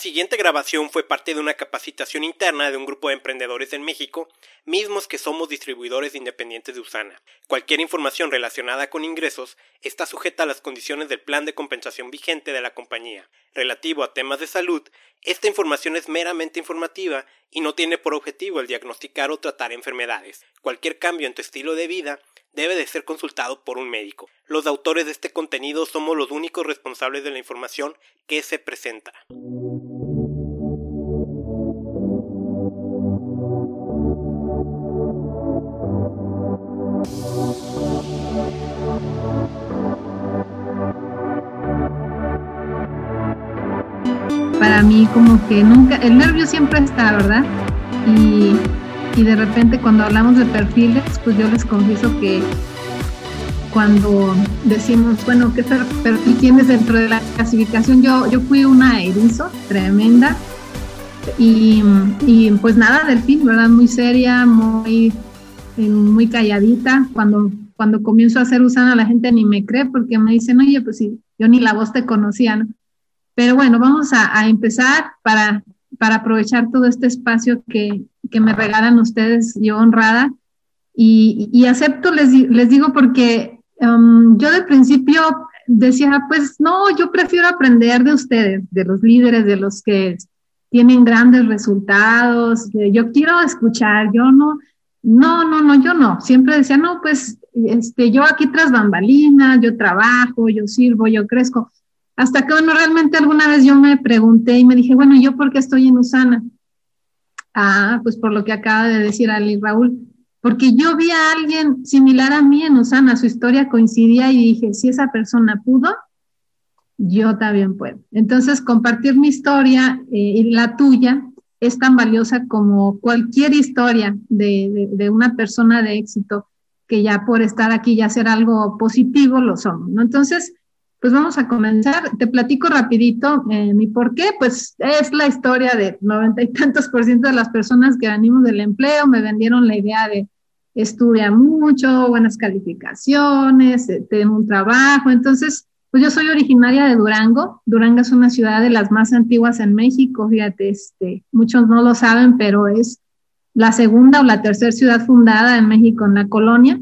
siguiente grabación fue parte de una capacitación interna de un grupo de emprendedores en México, mismos que somos distribuidores independientes de Usana. Cualquier información relacionada con ingresos está sujeta a las condiciones del plan de compensación vigente de la compañía. Relativo a temas de salud, esta información es meramente informativa y no tiene por objetivo el diagnosticar o tratar enfermedades. Cualquier cambio en tu estilo de vida debe de ser consultado por un médico. Los autores de este contenido somos los únicos responsables de la información que se presenta. Para mí como que nunca, el nervio siempre está, ¿verdad? Y y de repente cuando hablamos de perfiles, pues yo les confieso que cuando decimos, bueno, ¿qué perfil tienes dentro de la clasificación? Yo, yo fui una erizo tremenda y, y pues nada, del fin, ¿verdad? Muy seria, muy, muy calladita. Cuando, cuando comienzo a hacer Usana, la gente ni me cree porque me dicen, oye, pues sí, yo ni la voz te conocía, ¿no? Pero bueno, vamos a, empezar para, para aprovechar todo este espacio que, que me regalan ustedes, yo honrada. Y, acepto, les, les digo, porque um, yo de principio decía, pues no, yo prefiero aprender de ustedes, de los líderes, de los que tienen grandes resultados. Yo quiero escuchar, yo no, no, no, no, yo no. Siempre decía, no, pues este, yo aquí tras bambalinas, yo trabajo, yo sirvo, yo crezco. Hasta que, bueno, realmente alguna vez yo me pregunté y me dije, bueno, ¿yo por qué estoy en Usana? Ah, pues por lo que acaba de decir Ali Raúl, porque yo vi a alguien similar a mí en Usana, su historia coincidía y dije, si esa persona pudo, yo también puedo. Entonces, compartir mi historia eh, y la tuya es tan valiosa como cualquier historia de, de, una persona de éxito que ya por estar aquí y hacer algo positivo lo somos, ¿no? Entonces, pues vamos a comenzar. Te platico rapidito eh, mi por qué. Pues es la historia de noventa y tantos por ciento de las personas que venimos del empleo. Me vendieron la idea de estudia mucho, buenas calificaciones, eh, tengo un trabajo. Entonces, pues yo soy originaria de Durango. Durango es una ciudad de las más antiguas en México. Fíjate, este, muchos no lo saben, pero es la segunda o la tercera ciudad fundada en México en la colonia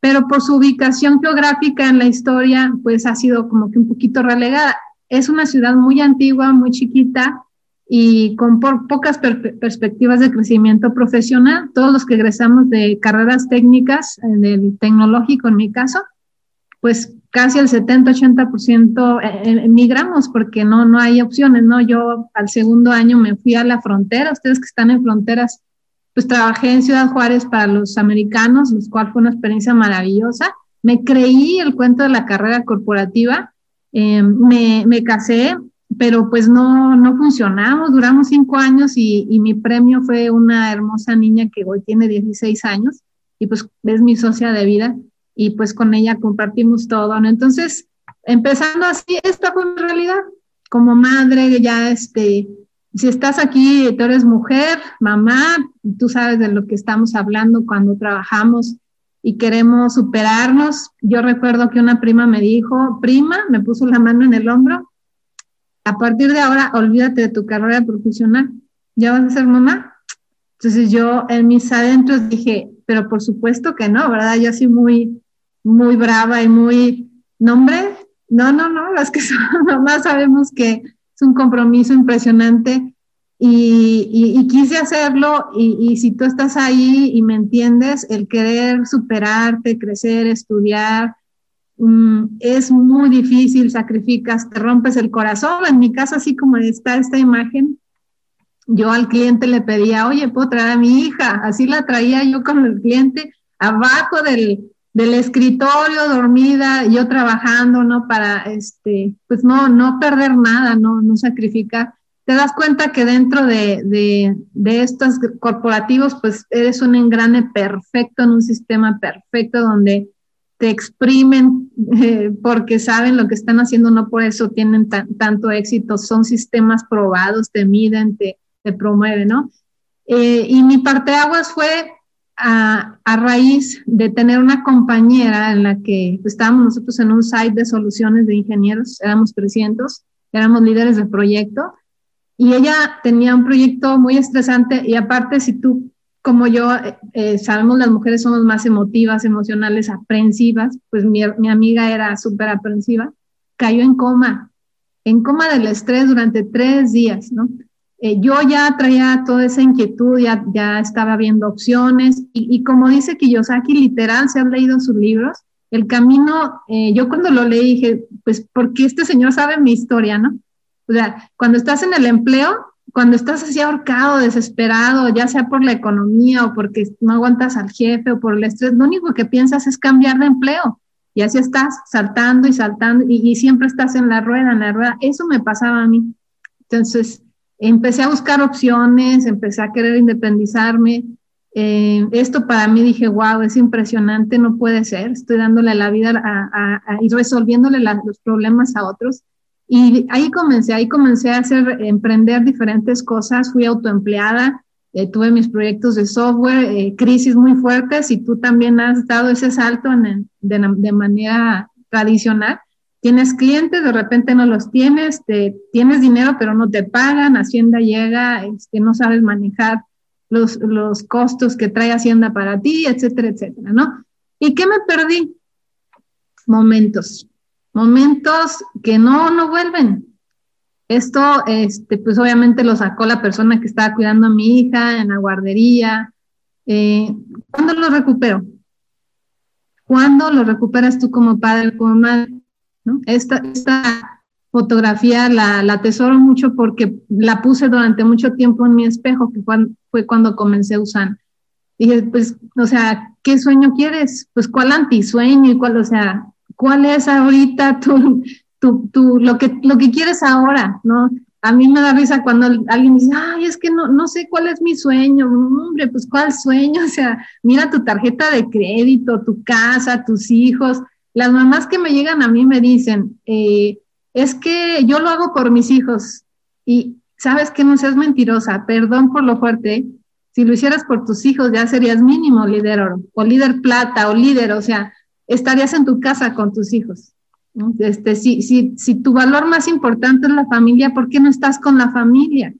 pero por su ubicación geográfica en la historia, pues ha sido como que un poquito relegada. Es una ciudad muy antigua, muy chiquita y con pocas perspectivas de crecimiento profesional. Todos los que egresamos de carreras técnicas, eh, del tecnológico en mi caso, pues casi el 70-80% eh, eh, emigramos porque no, no hay opciones, ¿no? Yo al segundo año me fui a la frontera, ustedes que están en fronteras pues trabajé en Ciudad Juárez para los americanos, lo cual fue una experiencia maravillosa. Me creí el cuento de la carrera corporativa, eh, me, me, casé, pero pues no, no funcionamos, duramos cinco años y, y, mi premio fue una hermosa niña que hoy tiene 16 años y pues es mi socia de vida y pues con ella compartimos todo, ¿no? Entonces, empezando así, esta fue mi realidad. Como madre, ya este, si estás aquí, tú eres mujer, mamá, tú sabes de lo que estamos hablando cuando trabajamos y queremos superarnos. Yo recuerdo que una prima me dijo, prima, me puso la mano en el hombro, a partir de ahora olvídate de tu carrera profesional, ¿ya vas a ser mamá? Entonces yo en mis adentros dije, pero por supuesto que no, ¿verdad? Yo así muy, muy brava y muy, no hombre, no, no, no, las que son mamás sabemos que un compromiso impresionante y, quise hacerlo y, si tú estás ahí y me entiendes, el querer superarte, crecer, estudiar, mm, es muy difícil, sacrificas, te rompes el corazón. En mi caso, así como está esta imagen, yo al cliente le pedía, oye, ¿puedo traer a mi hija? Así la traía yo con el cliente abajo del, del escritorio dormida, yo trabajando, ¿no? Para, este, pues no, no perder nada, no, no sacrificar. Te das cuenta que dentro de, de, de estos corporativos, pues eres un engrane perfecto en un sistema perfecto donde te exprimen eh, porque saben lo que están haciendo, no por eso tienen tanto éxito, son sistemas probados, te miden, te, promueven, ¿no? Eh, y mi parte de aguas fue a, raíz de tener una compañera en la que estábamos nosotros en un site de soluciones de ingenieros, éramos 300, éramos líderes del proyecto, y ella tenía un proyecto muy estresante y aparte si tú como yo eh, eh, sabemos las mujeres somos más emotivas, emocionales, aprensivas, pues mi, mi amiga era súper aprensiva, cayó en coma, en coma del estrés durante tres días, ¿no? Eh, yo ya traía toda esa inquietud, ya, ya estaba viendo opciones y, y, como dice Kiyosaki, literal, se han leído sus libros, el camino, yo cuando lo leí dije, pues porque este señor sabe mi historia, ¿no? O sea, cuando estás en el empleo, cuando estás así ahorcado, desesperado, ya sea por la economía o porque no aguantas al jefe o por el estrés, lo único que piensas es cambiar de empleo. Y así estás saltando y saltando y, siempre estás en la rueda, en la rueda. Eso me pasaba a mí. Entonces, empecé a buscar opciones, empecé a querer independizarme. Eh, esto para mí dije, wow, es impresionante, no puede ser. Estoy dándole la vida a, y resolviéndole los problemas a otros. Y ahí comencé, ahí comencé a hacer, emprender diferentes cosas, fui autoempleada, eh, tuve mis proyectos de software, eh, crisis muy fuertes y tú también has dado ese salto en, de, de, manera tradicional. Tienes clientes, de repente no los tienes, tienes dinero pero no te pagan, Hacienda llega, este, no sabes manejar los, los costos que trae Hacienda para ti, etcétera, etcétera, ¿no? ¿Y qué me perdí? Momentos momentos que no, no vuelven. Esto, este, pues obviamente lo sacó la persona que estaba cuidando a mi hija en la guardería. Eh, ¿Cuándo lo recupero? ¿Cuándo lo recuperas tú como padre, como madre? Esta, esta fotografía la, la atesoro mucho porque la puse durante mucho tiempo en mi espejo, que fue, cuando comencé a usar. Dije, pues, o sea, ¿qué sueño quieres? Pues, ¿cuál antisueño? Y cuál, o sea, cuál es ahorita tu, tu, tu, lo, que, lo que quieres ahora, ¿no? A mí me da risa cuando alguien dice, ay, es que no, no sé cuál es mi sueño. Hombre, pues cuál sueño. O sea, mira tu tarjeta de crédito, tu casa, tus hijos. Las mamás que me llegan a mí me dicen, eh, es que yo lo hago por mis hijos. Y sabes que no seas mentirosa, perdón por lo fuerte. Si lo hicieras por tus hijos, ya serías mínimo líder oro, o líder plata, o líder, o sea, estarías en tu casa con tus hijos. Este, si, si, si tu valor más importante es la familia, ¿por qué no estás con la familia?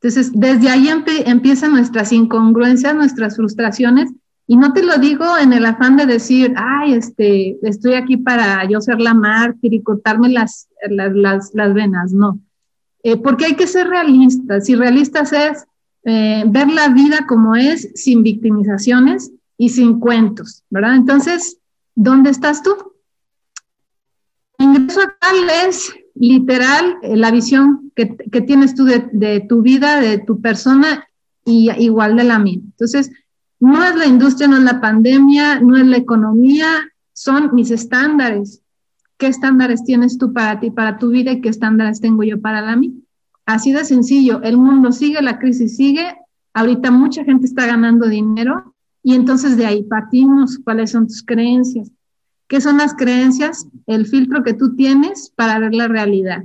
Entonces, desde ahí empiezan nuestras incongruencias, nuestras frustraciones, y no te lo digo en el afán de decir, ay, este, estoy aquí para yo ser la mártir y cortarme las, las, las, venas, no. Eh, porque hay que ser realistas, y realistas es eh, ver la vida como es, sin victimizaciones y sin cuentos, ¿verdad? Entonces, ¿Dónde estás tú? Ingreso tal es literal eh, la visión que, tienes tú de, tu vida, de tu persona y igual de la mía. Entonces, no es la industria, no es la pandemia, no es la economía, son mis estándares. ¿Qué estándares tienes tú para ti, para tu vida y qué estándares tengo yo para la mía? Así de sencillo, el mundo sigue, la crisis sigue, ahorita mucha gente está ganando dinero, y entonces de ahí partimos, cuáles son tus creencias. ¿Qué son las creencias? El filtro que tú tienes para ver la realidad.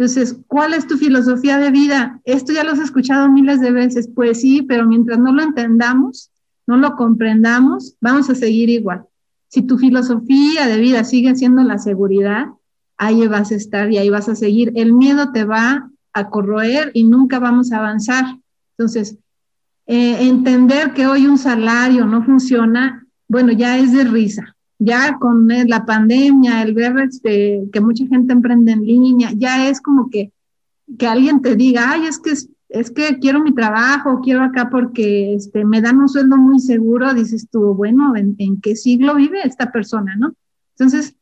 Entonces, ¿cuál es tu filosofía de vida? Esto ya lo has escuchado miles de veces. Pues sí, pero mientras no lo entendamos, no lo comprendamos, vamos a seguir igual. Si tu filosofía de vida sigue siendo la seguridad, ahí vas a estar y ahí vas a seguir. El miedo te va a corroer y nunca vamos a avanzar. Entonces, eh, entender que hoy un salario no funciona, bueno, ya es de risa. Ya con la pandemia, el ver este, que mucha gente emprende en línea, ya es como que, que alguien te diga, ay, es que, es que quiero mi trabajo, quiero acá porque este, me dan un sueldo muy seguro, dices tú, bueno, ¿en, en qué siglo vive esta persona, no? Entonces,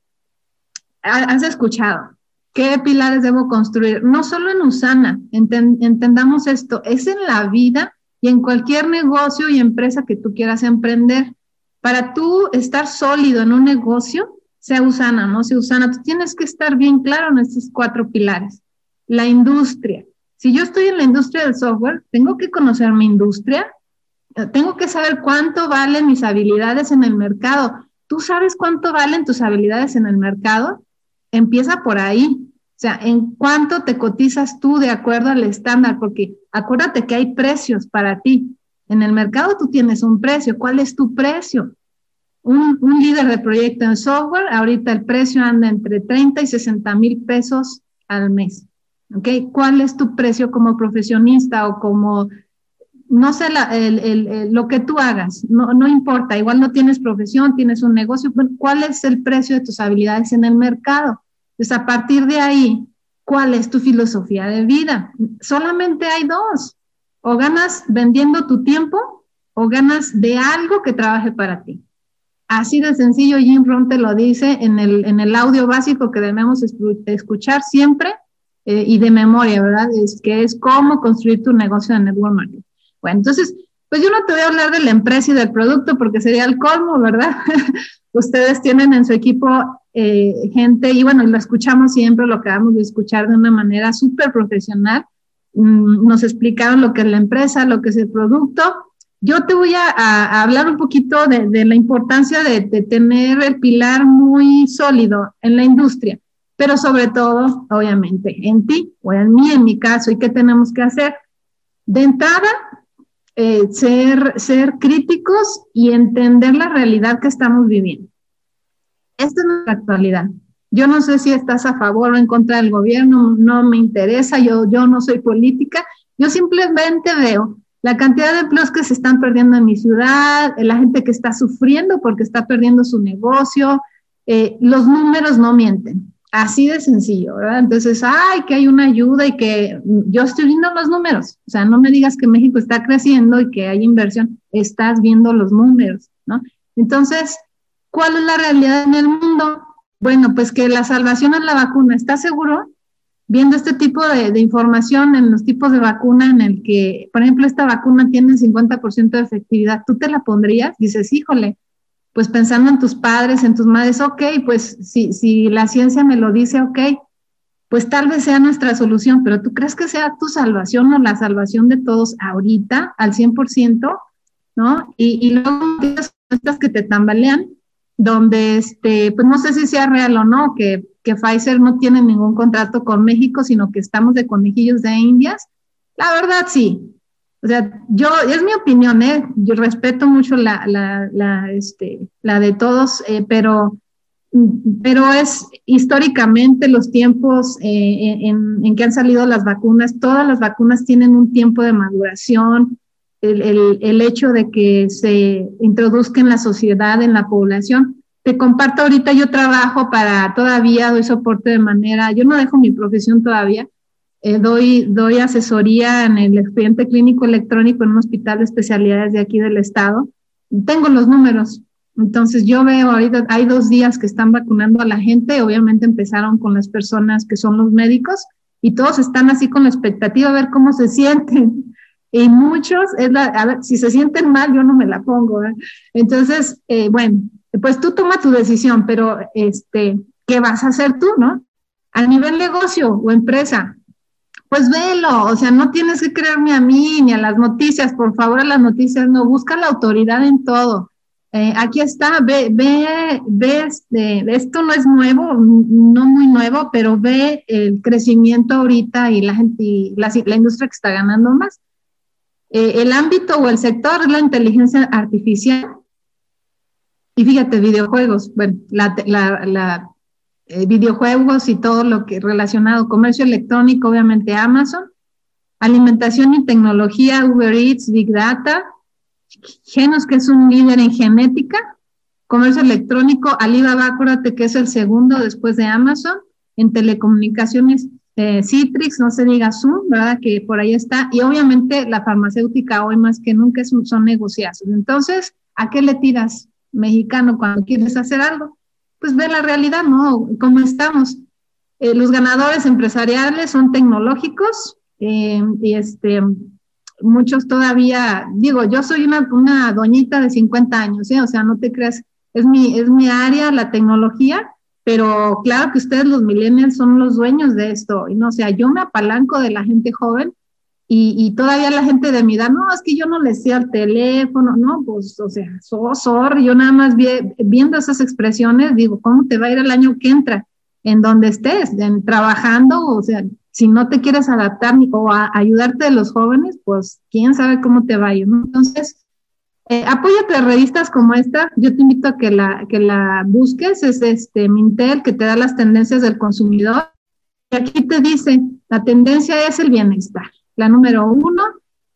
has escuchado, ¿Qué pilares debo construir? No solo en Usana, entendamos esto, es en la vida y en cualquier negocio y empresa que tú quieras emprender. Para tú estar sólido en un negocio, sea Usana, no sea Usana, tú tienes que estar bien claro en estos cuatro pilares. La industria. Si yo estoy en la industria del software, tengo que conocer mi industria, eh, tengo que saber cuánto valen mis habilidades en el mercado. ¿Tú sabes cuánto valen tus habilidades en el mercado? Empieza por ahí. O sea, ¿en cuánto te cotizas tú de acuerdo al estándar? Porque acuérdate que hay precios para ti. En el mercado tú tienes un precio. ¿Cuál es tu precio? Un, líder de proyecto en software, ahorita el precio anda entre 30 y 60 mil pesos al mes. ¿ok? ¿Cuál es tu precio como profesionista o como, no sé, lo que tú hagas? No, no importa, igual no tienes profesión, tienes un negocio, ¿cuál es el precio de tus habilidades en el mercado? Entonces, a partir de ahí, ¿cuál es tu filosofía de vida? Solamente hay dos. O ganas vendiendo tu tiempo o ganas de algo que trabaje para ti. Así de sencillo, Jim Rohn te lo dice en el, en el audio básico que debemos escuchar siempre eh, y de memoria, ¿verdad? Es que es cómo construir tu negocio de network marketing. Bueno, entonces, pues yo no te voy a hablar de la empresa y del producto porque sería el colmo, ¿verdad? Ustedes tienen en su equipo eh, gente, y bueno, lo escuchamos siempre, lo acabamos de escuchar de una manera súper profesional. Mm, nos explicaron lo que es la empresa, lo que es el producto. Yo te voy a, hablar un poquito de, la importancia de, tener el pilar muy sólido en la industria pero sobre todo, obviamente, en ti o en mí, en mi caso, y qué tenemos que hacer. De entrada, eh, ser, ser críticos y entender la realidad que estamos viviendo. Esta es nuestra actualidad. Yo no sé si estás a favor o en contra del gobierno, no me interesa, yo, yo no soy política, yo simplemente veo la cantidad de empleos que se están perdiendo en mi ciudad, la gente que está sufriendo porque está perdiendo su negocio, eh, los números no mienten. Así de sencillo, ¿verdad? Entonces, ay, que hay una ayuda y que yo estoy viendo los números. O sea, no me digas que México está creciendo y que hay inversión, estás viendo los números, ¿no? Entonces, ¿cuál es la realidad en el mundo? Bueno, pues que la salvación es la vacuna. ¿Estás seguro? Viendo este tipo de, información en los tipos de vacuna en el que, por ejemplo, esta vacuna tiene 50% de efectividad, ¿tú te la pondrías? Dices, híjole, pues pensando en tus padres, en tus madres, ok, pues si, si la ciencia me lo dice, ok, pues tal vez sea nuestra solución, pero ¿tú crees que sea tu salvación o la salvación de todos ahorita al 100%? ¿No? Y, y luego estas que te tambalean, donde, este, pues no sé si sea real o no, que, que Pfizer no tiene ningún contrato con México, sino que estamos de conejillos de indias. La verdad, sí, o sea, yo, es mi opinión, ¿eh? Yo respeto mucho la, la, este, la de todos, eh, pero, pero es históricamente los tiempos eh, en, en, que han salido las vacunas, todas las vacunas tienen un tiempo de maduración, el, el, el hecho de que se introduzca en la sociedad, en la población. Te comparto ahorita, yo trabajo para, todavía doy soporte de manera, yo no dejo mi profesión todavía, eh, doy, doy asesoría en el expediente clínico electrónico en un hospital de especialidades de aquí del estado. Tengo los números. Entonces yo veo ahorita, hay dos días que están vacunando a la gente. Obviamente empezaron con las personas que son los médicos y todos están así con la expectativa a ver cómo se sienten. Y muchos, es la, a ver, si se sienten mal, yo no me la pongo. ¿eh? Entonces, eh, bueno, pues tú toma tu decisión, pero este, ¿qué vas a hacer tú, no? A nivel negocio o empresa, pues velo, o sea, no tienes que creerme a mí ni a las noticias, por favor, a las noticias no, busca la autoridad en todo. Eh, aquí está, ve, ve, ve, este, esto no es nuevo, no muy nuevo, pero ve el crecimiento ahorita y la gente, y la, la industria que está ganando más. Eh, el ámbito o el sector es la inteligencia artificial. Y fíjate, videojuegos, bueno, la, la, eh, videojuegos y todo lo que relacionado, comercio electrónico, obviamente Amazon, alimentación y tecnología, Uber Eats, Big Data, Genos, que es un líder en genética, comercio electrónico, Alibaba, acuérdate que es el segundo después de Amazon, en telecomunicaciones, eh, Citrix, no se diga Zoom, ¿verdad? Que por ahí está, y obviamente la farmacéutica hoy más que nunca son, negociazos. Entonces, ¿a qué le tiras, mexicano, cuando quieres hacer algo? pues ve la realidad, ¿no? ¿Cómo estamos? Eh, los ganadores empresariales son tecnológicos eh, y este, muchos todavía, digo, yo soy una, una doñita de 50 años, ¿eh? O sea, no te creas, es mi, es mi área, la tecnología, pero claro que ustedes los millennials son los dueños de esto, y no, o sea, yo me apalanco de la gente joven y, todavía la gente de mi edad, no, es que yo no le sé al teléfono, no, pues, o sea, so, yo nada más viendo esas expresiones, digo, ¿cómo te va a ir el año que entra? En donde estés, trabajando, o sea, si no te quieres adaptar ni, o a, ayudarte de los jóvenes, pues quién sabe cómo te va a ir, ¿no? Entonces, eh, apóyate a revistas como esta, yo te invito a que la, que la busques, es este Mintel, que te da las tendencias del consumidor, aquí te dice, la tendencia es el bienestar, la número uno,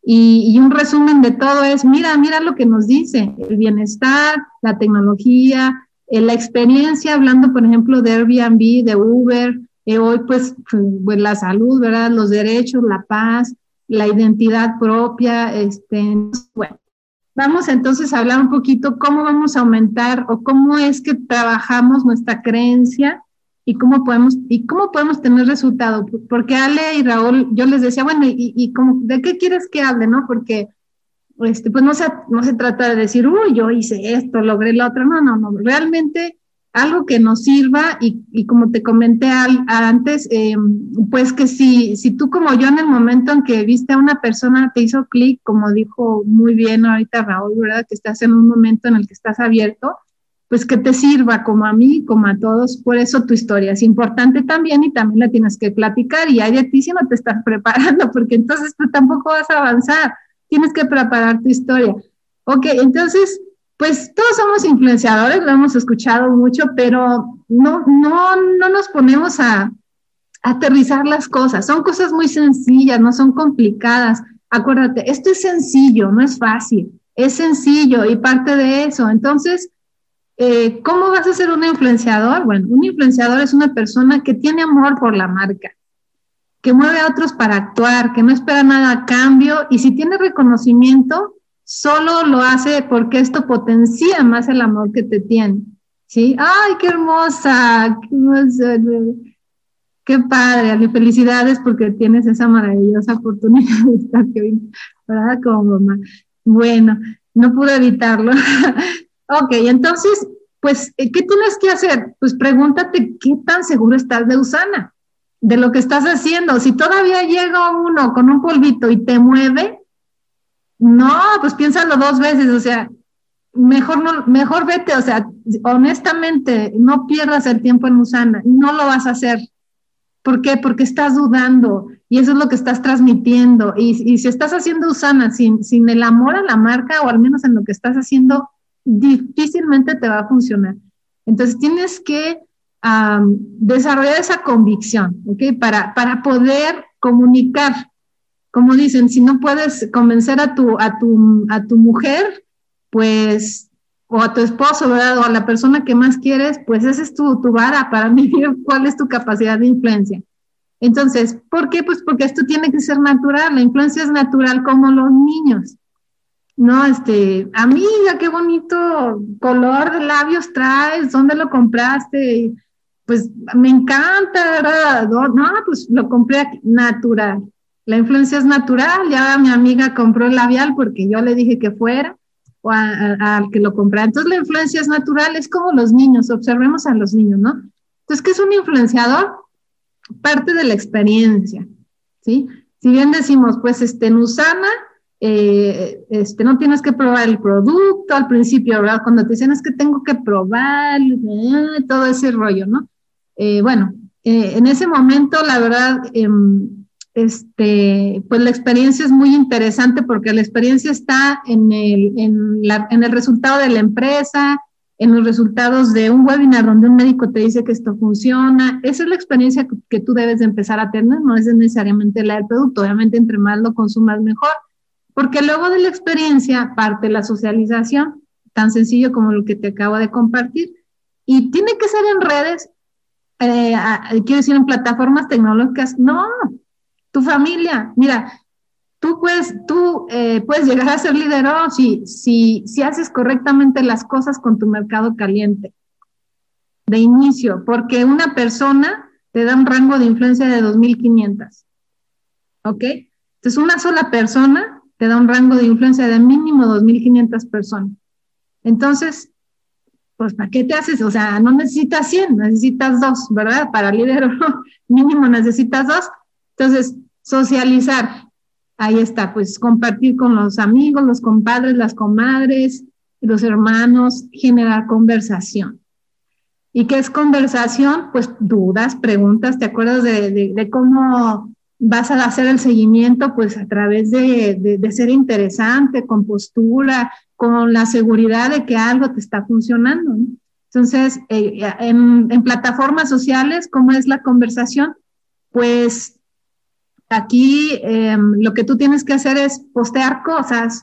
y, un resumen de todo es, mira, mira lo que nos dice, el bienestar, la tecnología, eh, la experiencia, hablando por ejemplo de Airbnb, de Uber, eh, hoy pues, pues, la salud, ¿verdad? Los derechos, la paz, la identidad propia, este, bueno. Vamos entonces a hablar un poquito cómo vamos a aumentar o cómo es que trabajamos nuestra creencia y cómo podemos, y cómo podemos tener resultado. Porque Ale y Raúl, yo les decía, bueno, y, y como, ¿de qué quieres que hable, no? Porque, este, pues no se, no se trata de decir, uy, yo hice esto, logré lo otro, no, no, no, realmente algo que nos sirva y, y como te comenté antes, eh, pues que si, si tú como yo en el momento en que viste a una persona te hizo clic, como dijo muy bien ahorita Raúl, ¿verdad? Que estás en un momento en el que estás abierto, pues que te sirva como a mí, como a todos. Por eso tu historia es importante también y también la tienes que platicar y hay de ti si no te estás preparando, porque entonces tú tampoco vas a avanzar. Tienes que preparar tu historia. Ok, entonces, pues todos somos influenciadores, lo hemos escuchado mucho, pero no, no, no nos ponemos a, aterrizar las cosas. Son cosas muy sencillas, no son complicadas. Acuérdate, esto es sencillo, no es fácil, es sencillo y parte de eso. Entonces, eh, ¿Cómo vas a ser un influenciador? Bueno, un influenciador es una persona que tiene amor por la marca, que mueve a otros para actuar, que no espera nada a cambio y si tiene reconocimiento, solo lo hace porque esto potencia más el amor que te tiene. ¿Sí? ¡Ay, qué hermosa! ¡Qué, qué padre! Felicidades porque tienes esa maravillosa oportunidad de estar aquí, ¿verdad? Como mamá. Bueno, no pude evitarlo. Ok, entonces, pues, eh, ¿qué tienes que hacer? Pues pregúntate qué tan seguro estás de Usana, de lo que estás haciendo. Si todavía llega uno con un polvito y te mueve, no, pues piénsalo dos veces, o sea, mejor no, mejor vete, o sea, honestamente, no pierdas el tiempo en Usana, no lo vas a hacer. ¿Por qué? Porque estás dudando y eso es lo que estás transmitiendo. Y, y si estás haciendo Usana sin, sin el amor a la marca, o al menos en lo que estás haciendo, difícilmente te va a funcionar. Entonces tienes que desarrollar esa convicción, ¿ok? Para, para poder comunicar. Como dicen, si no puedes convencer a tu, a tu, a tu mujer, pues, o a tu esposo, ¿verdad? O a la persona que más quieres, pues esa es tu, tu vara para medir cuál es tu capacidad de influencia. Entonces, ¿por qué? Pues porque esto tiene que ser natural. La influencia es natural como los niños. No, este, amiga, qué bonito color de labios traes, ¿dónde lo compraste? Pues me encanta, ¿verdad? No, pues lo compré natural. La influencia es natural, ya mi amiga compró el labial porque yo le dije que fuera o al que lo comprara. Entonces la influencia es natural, es como los niños, observemos a los niños, ¿no? Entonces, ¿qué es un influenciador? Parte de la experiencia, ¿sí? Si bien decimos, pues, este, Nusana eh, este, no tienes que probar el producto al principio, ¿verdad? Cuando te dicen es que tengo que probar, eh, todo ese rollo, ¿no? Eh, bueno, en ese momento, la verdad, em, este, pues la experiencia es muy interesante porque la experiencia está en el, en, el resultado de la empresa, en los resultados de un webinar donde un médico te dice que esto funciona. Esa es la experiencia que, que tú debes de empezar a tener, no es necesariamente la del producto. Obviamente, entre más lo consumas, mejor porque luego de la experiencia parte la socialización, tan sencillo como lo que te acabo de compartir. Y tiene que ser en redes, eh, quiero decir, en plataformas tecnológicas. No, tu familia, mira, tú puedes, tú, eh, puedes llegar a ser líder si, si, si haces correctamente las cosas con tu mercado caliente de inicio, porque una persona te da un rango de influencia de 2.500. ¿Ok? Entonces, una sola persona te da un rango de influencia de mínimo 2.500 personas. Entonces, pues, ¿para qué te haces? O sea, no necesitas 100, necesitas dos, ¿verdad? Para líder mínimo necesitas dos. Entonces, socializar, ahí está, pues compartir con los amigos, los compadres, las comadres, los hermanos, generar conversación. ¿Y qué es conversación? Pues dudas, preguntas, ¿te acuerdas de, de cómo vas a hacer el seguimiento pues a través de, ser interesante, con postura, con la seguridad de que algo te está funcionando. Entonces, eh, en, plataformas sociales, ¿cómo es la conversación? pues aquí em, lo que tú tienes que hacer es postear cosas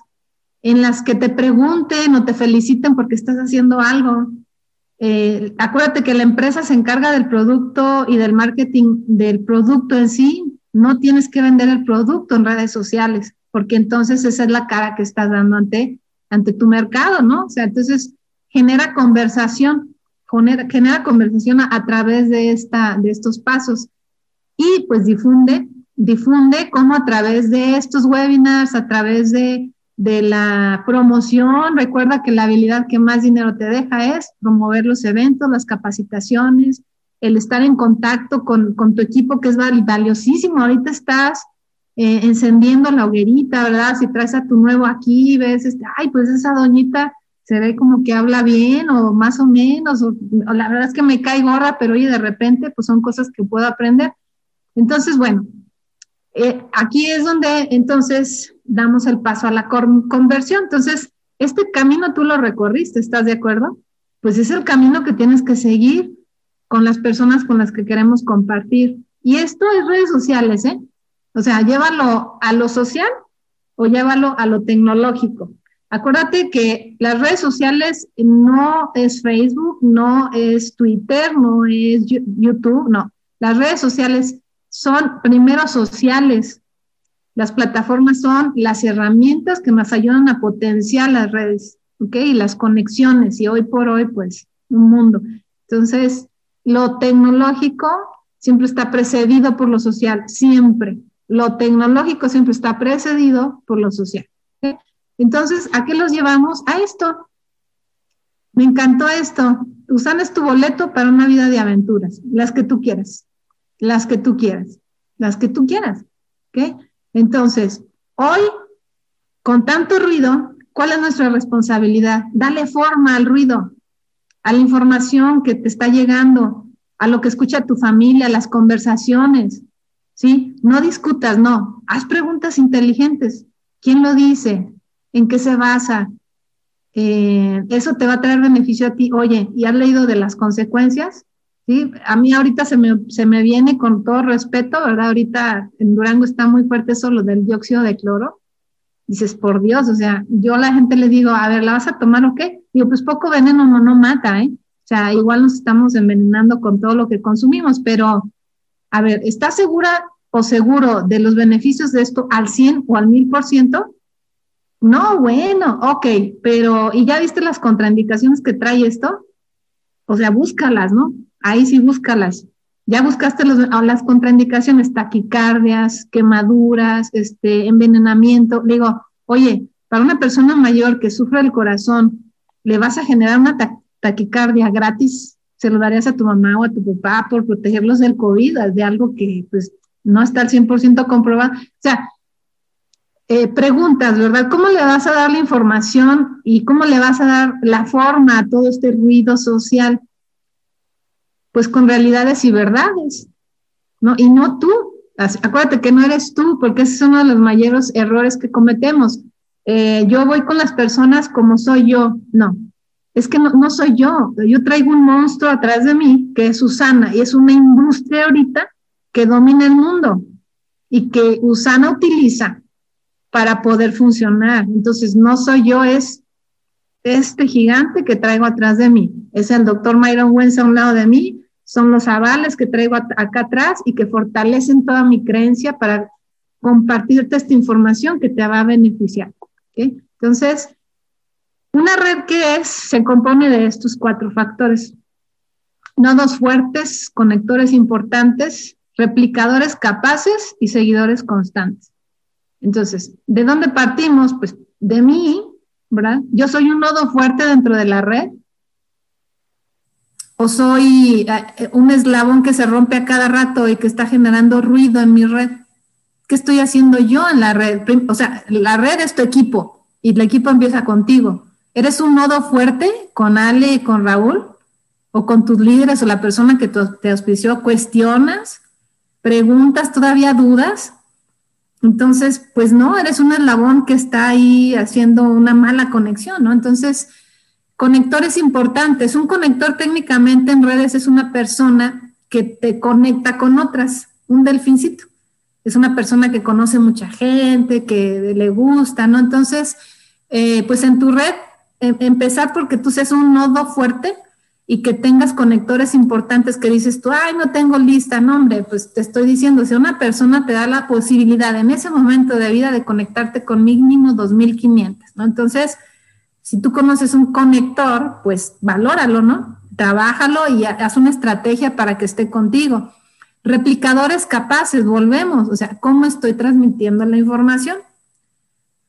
en las que te pregunten o te feliciten porque estás haciendo algo. Eh, acuérdate que la empresa se encarga del producto y del marketing del producto en sí. No tienes que vender el producto en redes sociales, porque entonces esa es la cara que estás dando ante, ante tu mercado, ¿no? O sea, entonces genera conversación, genera, genera conversación a, a, través de, esta, de estos pasos y pues difunde, difunde como a través de estos webinars, a través de de la promoción. Recuerda que la habilidad que más dinero te deja es promover los eventos, las capacitaciones, el estar en contacto con, tu equipo, que es valiosísimo. Ahorita estás eh, encendiendo la hoguerita, ¿verdad? Si traes a tu nuevo aquí, ves, este, ay, pues esa doñita se ve como que habla bien o más o menos, o, la verdad es que me cae gorra, pero oye, de repente, pues son cosas que puedo aprender. Entonces, bueno, eh, aquí es donde entonces damos el paso a la conversión. Entonces, este camino tú lo recorriste, ¿estás de acuerdo? Pues es el camino que tienes que seguir con las personas con las que queremos compartir. Y esto es redes sociales, ¿eh? O sea, llévalo a lo social o llévalo a lo tecnológico. Acuérdate que las redes sociales no es Facebook, no es Twitter, no es YouTube, no. Las redes sociales son primero sociales, las plataformas son las herramientas que nos ayudan a potenciar las redes, ¿ok? Y las conexiones, y hoy por hoy, pues, un mundo. Entonces, lo tecnológico siempre está precedido por lo social, siempre. Lo tecnológico siempre está precedido por lo social. Entonces, ¿a qué los llevamos? A esto. Me encantó esto. Usan es tu boleto para una vida de aventuras, las que tú quieras, las que tú quieras, las que tú quieras. Entonces, hoy, con tanto ruido, ¿cuál es nuestra responsabilidad? Dale forma al ruido, a la información que te está llegando, a lo que escucha tu familia, a las conversaciones, ¿sí? No discutas, no, haz preguntas inteligentes. ¿Quién lo dice? ¿En qué se basa? Eh, eso te va a traer beneficio a ti. Oye, ¿y has leído de las consecuencias? ¿Sí? A mí ahorita se me, se me viene con todo respeto, ¿verdad? Ahorita en Durango está muy fuerte eso, lo del dióxido de cloro. Dices, por Dios, o sea, yo a la gente le digo, a ver, ¿la vas a tomar o qué? Digo, pues poco veneno no, no mata, ¿eh? O sea, igual nos estamos envenenando con todo lo que consumimos, pero, a ver, ¿estás segura o seguro de los beneficios de esto al 100 o al 1000%? No, bueno, ok, pero ¿y ya viste las contraindicaciones que trae esto? O sea, búscalas, ¿no? Ahí sí búscalas. Ya buscaste las contraindicaciones, taquicardias, quemaduras, este, envenenamiento. Le digo, oye, para una persona mayor que sufre el corazón, ¿le vas a generar una taquicardia gratis? ¿Se lo darías a tu mamá o a tu papá por protegerlos del COVID, de algo que pues no está al 100% comprobado? O sea, eh, preguntas, ¿verdad? ¿Cómo le vas a dar la información y cómo le vas a dar la forma a todo este ruido social? Pues con realidades y verdades, ¿no? Y no tú. Acuérdate que no eres tú, porque ese es uno de los mayores errores que cometemos. Eh, yo voy con las personas como soy yo. No, es que no, soy yo. Yo traigo un monstruo atrás de mí, que es Susana, y es una industria ahorita que domina el mundo y que Usana utiliza para poder funcionar. Entonces, no soy yo, es este gigante que traigo atrás de mí. Es el doctor Myron Wentz a un lado de mí, son los avales que traigo acá atrás y que fortalecen toda mi creencia para compartirte esta información que te va a beneficiar. Entonces, una red que es, se compone de estos cuatro factores. Nodos fuertes, conectores importantes, replicadores capaces y seguidores constantes. Entonces, ¿de dónde partimos? Pues de mí, ¿verdad? Yo soy un nodo fuerte dentro de la red o soy eh, un eslabón que se rompe a cada rato y que está generando ruido en mi red. ¿Qué estoy haciendo yo en la red? O sea, la red es tu equipo y el equipo empieza contigo. ¿Eres un nodo fuerte con Ale y con Raúl? ¿O con tus líderes o la persona que te auspició? ¿Cuestionas? ¿Preguntas? ¿Todavía dudas? Entonces, pues no, eres un eslabón que está ahí haciendo una mala conexión, ¿no? Entonces, Conectores importantes. Un conector técnicamente en redes es una persona que te conecta con otras. un delfincito. Es una persona que conoce mucha gente, que le gusta, ¿no? Entonces, eh, pues en tu red, em, empezar porque tú seas un nodo fuerte y que tengas conectores importantes que dices tú, ay, no tengo lista, no, pues te estoy diciendo, si una persona te da la posibilidad en ese momento de vida de conectarte con mínimo 2500, ¿no? Entonces, si tú conoces un conector, pues valóralo, ¿no? Trabájalo y haz una estrategia para que esté contigo. Replicadores capaces, volvemos, o sea, ¿cómo estoy transmitiendo la información?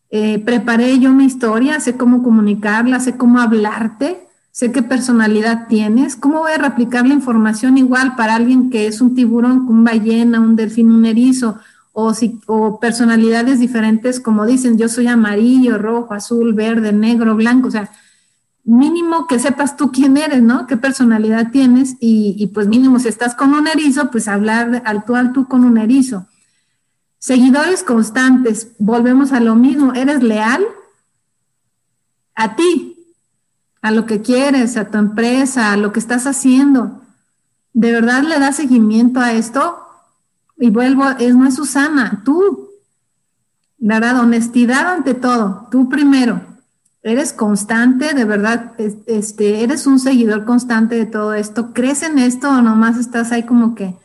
Eh, preparé yo mi historia, sé cómo comunicarla, sé cómo hablarte, sé qué personalidad tienes, cómo voy a replicar la información igual para alguien que es un tiburón, un ballena, un delfín, un erizo, o, si, o personalidades diferentes, como dicen, yo soy amarillo, rojo, azul, verde, negro, blanco, o sea, mínimo que sepas tú quién eres, ¿no? ¿Qué personalidad tienes? Y, y pues mínimo si estás con un erizo, pues hablar al tú al tú con un erizo. Seguidores constantes, volvemos a lo mismo, ¿eres leal? A ti, a lo que quieres, a tu empresa, a lo que estás haciendo. ¿De verdad le das seguimiento a esto? Y vuelvo, es, no es Susana, tú. ¿Verdad? Honestidad ante todo, tú primero. Eres constante, de verdad, este, eres un seguidor constante de todo esto. ¿Crees en esto o nomás estás ahí como que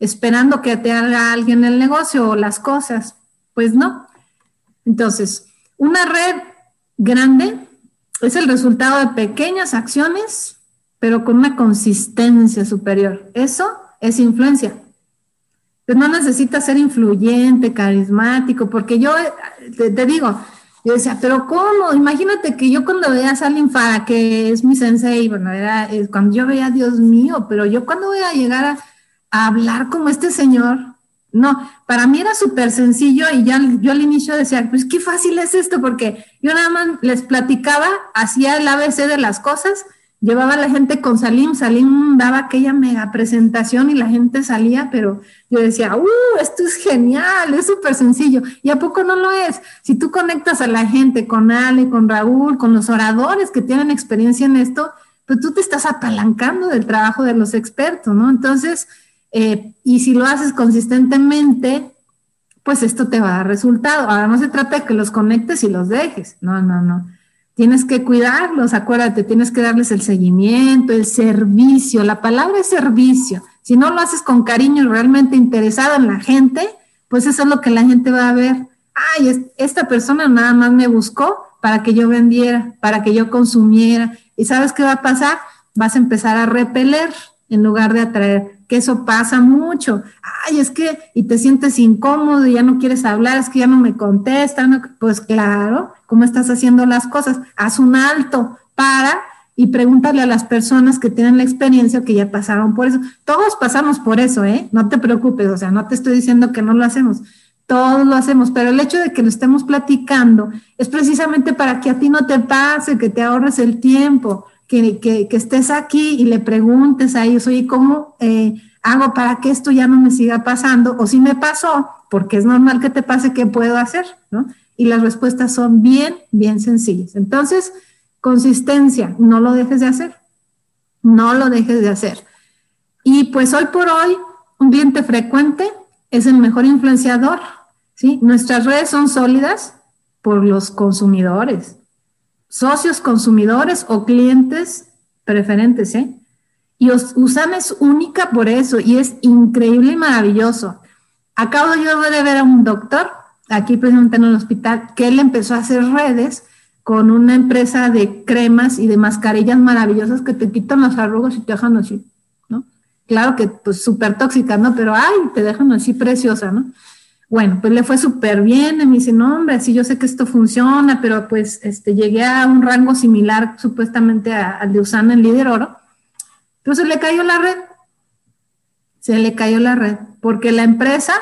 esperando que te haga alguien el negocio o las cosas? Pues no. Entonces, una red grande es el resultado de pequeñas acciones, pero con una consistencia superior. Eso es influencia. Pues no necesitas ser influyente, carismático, porque yo te, digo, yo decía, pero ¿cómo? Imagínate que yo cuando veía a Salim Fara, que es mi sensei, bueno, era, cuando yo veía, Dios mío, pero yo cuando voy a llegar a, a hablar como este señor, no, para mí era súper sencillo y ya yo al inicio decía, pues qué fácil es esto, porque yo nada más les platicaba, hacía el ABC de las cosas, llevaba la gente con Salim, Salim daba aquella mega presentación y la gente salía, pero yo decía, ¡uh! Esto es genial, es súper sencillo. ¿Y a poco no lo es? Si tú conectas a la gente con Ale, con Raúl, con los oradores que tienen experiencia en esto, pues tú te estás apalancando del trabajo de los expertos, ¿no? Entonces, eh, y si lo haces consistentemente, pues esto te va a dar resultado. Ahora no se trata de que los conectes y los dejes. No, no, no. Tienes que cuidarlos, acuérdate, tienes que darles el seguimiento, el servicio. La palabra es servicio. Si no lo haces con cariño realmente interesado en la gente, pues eso es lo que la gente va a ver. Ay, esta persona nada más me buscó para que yo vendiera, para que yo consumiera. ¿Y sabes qué va a pasar? Vas a empezar a repeler en lugar de atraer que eso pasa mucho. Ay, es que, y te sientes incómodo y ya no quieres hablar, es que ya no me contestan. Pues claro, ¿cómo estás haciendo las cosas? Haz un alto, para y pregúntale a las personas que tienen la experiencia o que ya pasaron por eso. Todos pasamos por eso, ¿eh? No te preocupes, o sea, no te estoy diciendo que no lo hacemos. Todos lo hacemos, pero el hecho de que lo estemos platicando es precisamente para que a ti no te pase, que te ahorres el tiempo que, estés aquí y le preguntes a ellos, oye, ¿cómo eh, hago para que esto ya no me siga pasando? O si me pasó, porque es normal que te pase, ¿qué puedo hacer? ¿No? Y las respuestas son bien, bien sencillas. Entonces, consistencia, no lo dejes de hacer. No lo dejes de hacer. Y pues hoy por hoy, un cliente frecuente es el mejor influenciador. ¿sí? Nuestras redes son sólidas por los consumidores socios consumidores o clientes preferentes, ¿eh? Y Usana es única por eso y es increíble y maravilloso. Acabo yo de ver a un doctor, aquí precisamente en el hospital, que él empezó a hacer redes con una empresa de cremas y de mascarillas maravillosas que te quitan las arrugas y te dejan así, ¿no? Claro que pues súper tóxicas, ¿no? Pero ay, te dejan así preciosa, ¿no? Bueno, pues le fue súper bien, y me dice, no, hombre, sí, yo sé que esto funciona, pero pues este, llegué a un rango similar supuestamente al de Usana en Líder Oro. Entonces le cayó la red, se le cayó la red, porque la empresa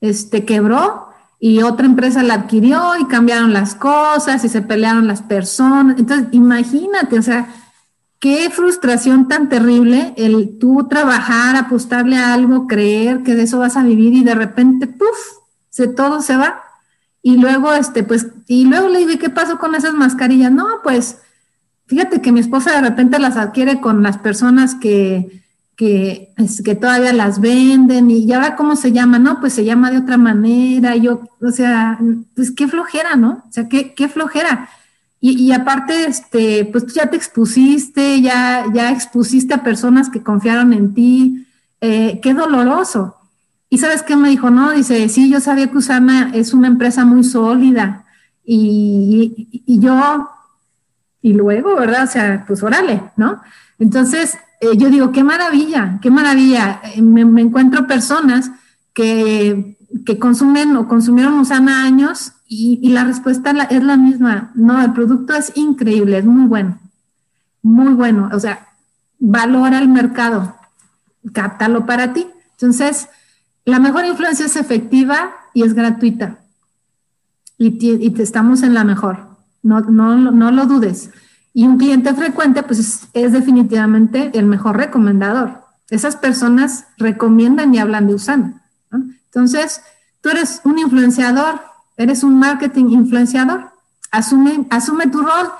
este, quebró y otra empresa la adquirió y cambiaron las cosas y se pelearon las personas. Entonces, imagínate, o sea, qué frustración tan terrible el tú trabajar, apostarle a algo, creer que de eso vas a vivir y de repente, ¡puf! Se, todo se va. Y luego, este, pues, y luego le digo, ¿qué pasó con esas mascarillas? No, pues, fíjate que mi esposa de repente las adquiere con las personas que, que, es, que todavía las venden y, ahora cómo se llama, no, pues se llama de otra manera, yo, o sea, pues qué flojera, ¿no? O sea, qué, qué flojera. Y, y, aparte, este, pues tú ya te expusiste, ya, ya expusiste a personas que confiaron en ti, eh, qué doloroso. Y sabes qué me dijo, no, dice, sí, yo sabía que Usana es una empresa muy sólida y, y yo, y luego, ¿verdad? O sea, pues órale, ¿no? Entonces, eh, yo digo, qué maravilla, qué maravilla. Eh, me, encuentro personas que, que, consumen o consumieron Usana años y, la respuesta es la misma. No, el producto es increíble, es muy bueno, muy bueno. O sea, valora el mercado, cáptalo para ti. Entonces, la mejor influencia es efectiva y es gratuita. Y, y estamos en la mejor. No, no, no lo dudes. Y un cliente frecuente, pues es, definitivamente el mejor recomendador. Esas personas recomiendan y hablan de Usana. Entonces, tú eres un influenciador, eres un marketing influenciador. Asume, asume tu rol,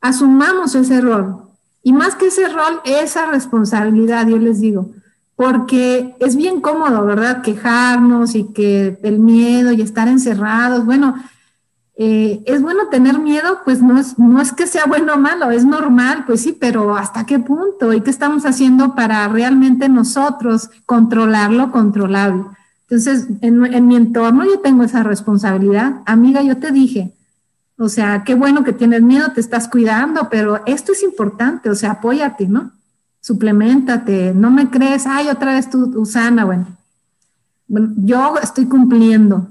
asumamos ese rol. Y más que ese rol, esa responsabilidad, yo les digo, porque es bien cómodo, ¿verdad? Quejarnos y que el miedo y estar encerrados. Bueno, eh, ¿Es bueno tener miedo? Pues no es, no es que sea bueno o malo, es normal, pues sí, pero ¿hasta qué punto? ¿Y qué estamos haciendo para realmente nosotros controlarlo controlable? Entonces, en, en mi entorno yo tengo esa responsabilidad. Amiga, yo te dije, o sea, qué bueno que tienes miedo, te estás cuidando, pero esto es importante, o sea, apóyate, ¿no? Suplementate, no me crees, ay, otra vez tú, Usana, bueno. Bueno, yo estoy cumpliendo,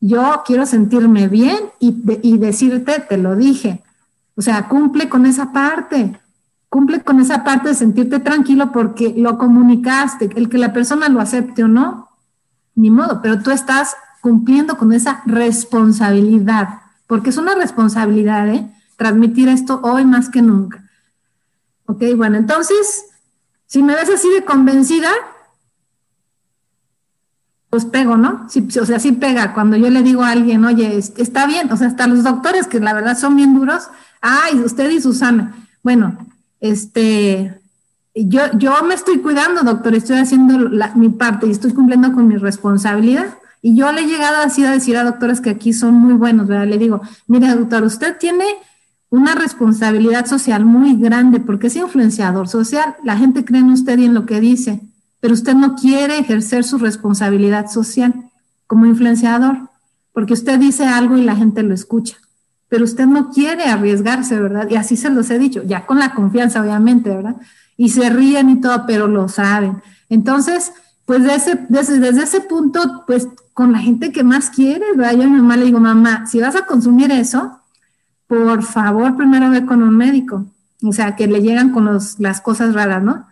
yo quiero sentirme bien y, decirte, te lo dije. O sea, cumple con esa parte, cumple con esa parte de sentirte tranquilo porque lo comunicaste, el que la persona lo acepte o no, ni modo, pero tú estás cumpliendo con esa responsabilidad, porque es una responsabilidad, ¿eh? Transmitir esto hoy más que nunca. Ok, bueno, entonces, si me ves así de convencida, pues pego, ¿no? o sea, sí pega. Cuando yo le digo a alguien, oye, está bien, o sea, hasta los doctores que la verdad son bien duros, ay, usted y Susana. Bueno, este, yo, yo me estoy cuidando, doctor, estoy haciendo mi parte y estoy cumpliendo con mi responsabilidad. Y yo le he llegado así a decir a doctores que aquí son muy buenos, ¿verdad? Le digo, mire, doctor, usted tiene una responsabilidad social muy grande porque es influenciador social. La gente cree en usted y en lo que dice pero usted no quiere ejercer su responsabilidad social como influenciador, porque usted dice algo y la gente lo escucha, pero usted no quiere arriesgarse, ¿verdad? Y así se los he dicho, ya con la confianza, obviamente, ¿verdad? Y se ríen y todo, pero lo saben. Entonces, pues desde, desde ese punto, pues con la gente que más quiere, ¿verdad? Yo a mi mamá le digo, mamá, si vas a consumir eso, por favor, primero ve con un médico. O sea, que le llegan con los, las cosas raras, ¿no?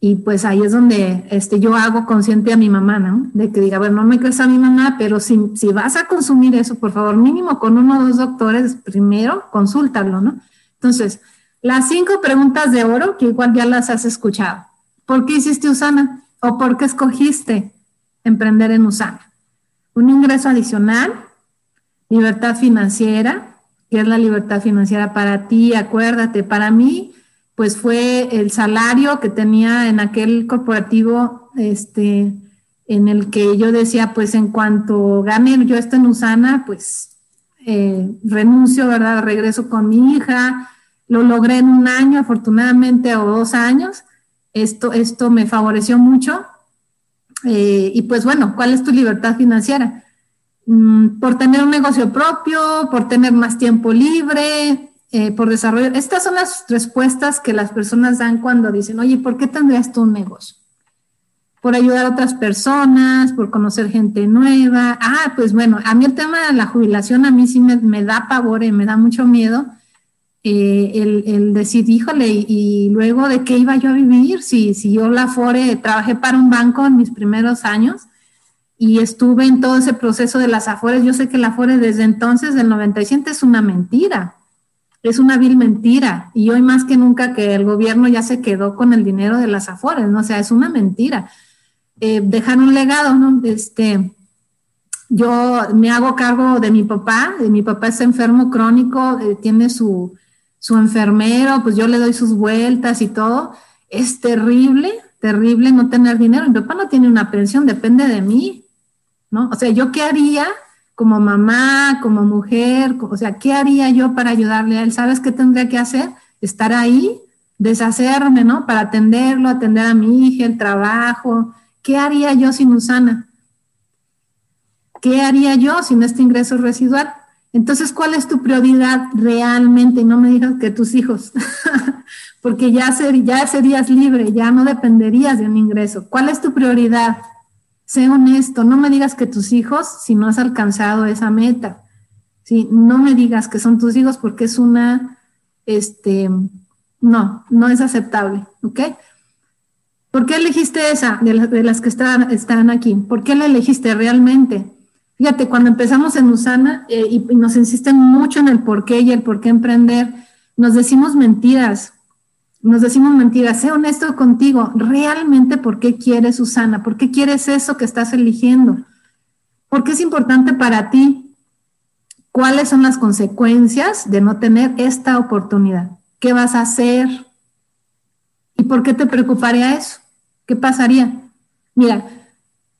Y pues ahí es donde este, yo hago consciente a mi mamá, ¿no? De que diga, bueno, no me crees a mi mamá, pero si, si vas a consumir eso, por favor, mínimo con uno o dos doctores, primero consúltalo, ¿no? Entonces, las cinco preguntas de oro, que igual ya las has escuchado. ¿Por qué hiciste Usana? ¿O por qué escogiste emprender en Usana? Un ingreso adicional, libertad financiera, ¿qué es la libertad financiera para ti? Acuérdate, para mí pues fue el salario que tenía en aquel corporativo, este, en el que yo decía, pues en cuanto gane yo esto en Usana, pues eh, renuncio, ¿verdad? Regreso con mi hija, lo logré en un año, afortunadamente, o dos años. Esto, esto me favoreció mucho. Eh, y pues bueno, ¿cuál es tu libertad financiera? Mm, por tener un negocio propio, por tener más tiempo libre, eh, por desarrollo. Estas son las respuestas que las personas dan cuando dicen, oye, ¿por qué tendrías tú un negocio? Por ayudar a otras personas, por conocer gente nueva. Ah, pues bueno, a mí el tema de la jubilación a mí sí me, da pavor y me da mucho miedo. Eh, el, decir, híjole, y, luego de qué iba yo a vivir, si, si yo la FORE trabajé para un banco en mis primeros años y estuve en todo ese proceso de las AFORES, yo sé que la FORE desde entonces, del 97, es una mentira es una vil mentira. Y hoy más que nunca que el gobierno ya se quedó con el dinero de las afores, ¿no? O sea, es una mentira. Eh, dejar un legado, ¿no? Este, yo me hago cargo de mi papá, mi papá es enfermo crónico, eh, tiene su, su enfermero, pues yo le doy sus vueltas y todo. Es terrible, terrible no tener dinero. Mi papá no tiene una pensión, depende de mí, ¿no? O sea, ¿yo qué haría como mamá, como mujer? O sea, ¿qué haría yo para ayudarle a él? ¿Sabes qué tendría que hacer? Estar ahí, deshacerme, ¿no? Para atenderlo, atender a mi hija, el trabajo. ¿Qué haría yo sin Usana? ¿Qué haría yo sin este ingreso residual? Entonces, ¿cuál es tu prioridad realmente? Y no me digas que tus hijos, porque ya, ya serías libre, ya no dependerías de un ingreso. ¿Cuál es tu prioridad? Sé honesto, no me digas que tus hijos si no has alcanzado esa meta. ¿sí? No me digas que son tus hijos porque es una, este, no, no es aceptable, ¿ok? ¿Por qué elegiste esa de, las que están, están aquí? ¿Por qué la elegiste realmente? Fíjate, cuando empezamos en Usana eh, y, nos insisten mucho en el por qué y el por qué emprender, nos decimos mentiras, nos decimos mentiras, sé honesto contigo, realmente por qué quieres Usana, por qué quieres eso que estás eligiendo, por qué es importante para ti, cuáles son las consecuencias de no tener esta oportunidad, qué vas a hacer y por qué te preocuparía eso, qué pasaría. Mira,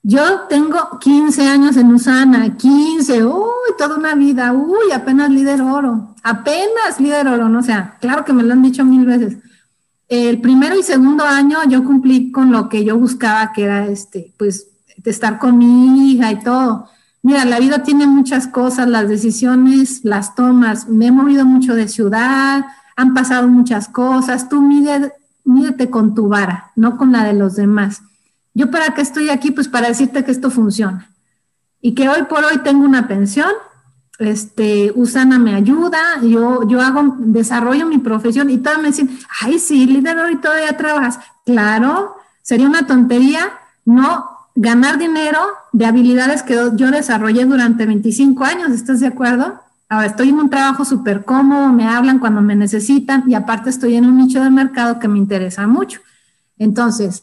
yo tengo 15 años en Usana, 15, uy, toda una vida, uy, apenas líder oro, apenas líder oro, no o sea, claro que me lo han dicho mil veces. El primero y segundo año yo cumplí con lo que yo buscaba, que era este, pues, estar con mi hija y todo. Mira, la vida tiene muchas cosas, las decisiones las tomas. Me he movido mucho de ciudad, han pasado muchas cosas. Tú mídete con tu vara, no con la de los demás. ¿Yo para qué estoy aquí? Pues para decirte que esto funciona. Y que hoy por hoy tengo una pensión, este, Usana me ayuda, yo, yo hago, desarrollo mi profesión y todos me dicen, ay, sí, líder, hoy todavía trabajas. Claro, sería una tontería no ganar dinero de habilidades que yo desarrollé durante 25 años, ¿estás de acuerdo? Ahora estoy en un trabajo súper cómodo, me hablan cuando me necesitan y aparte estoy en un nicho de mercado que me interesa mucho. Entonces,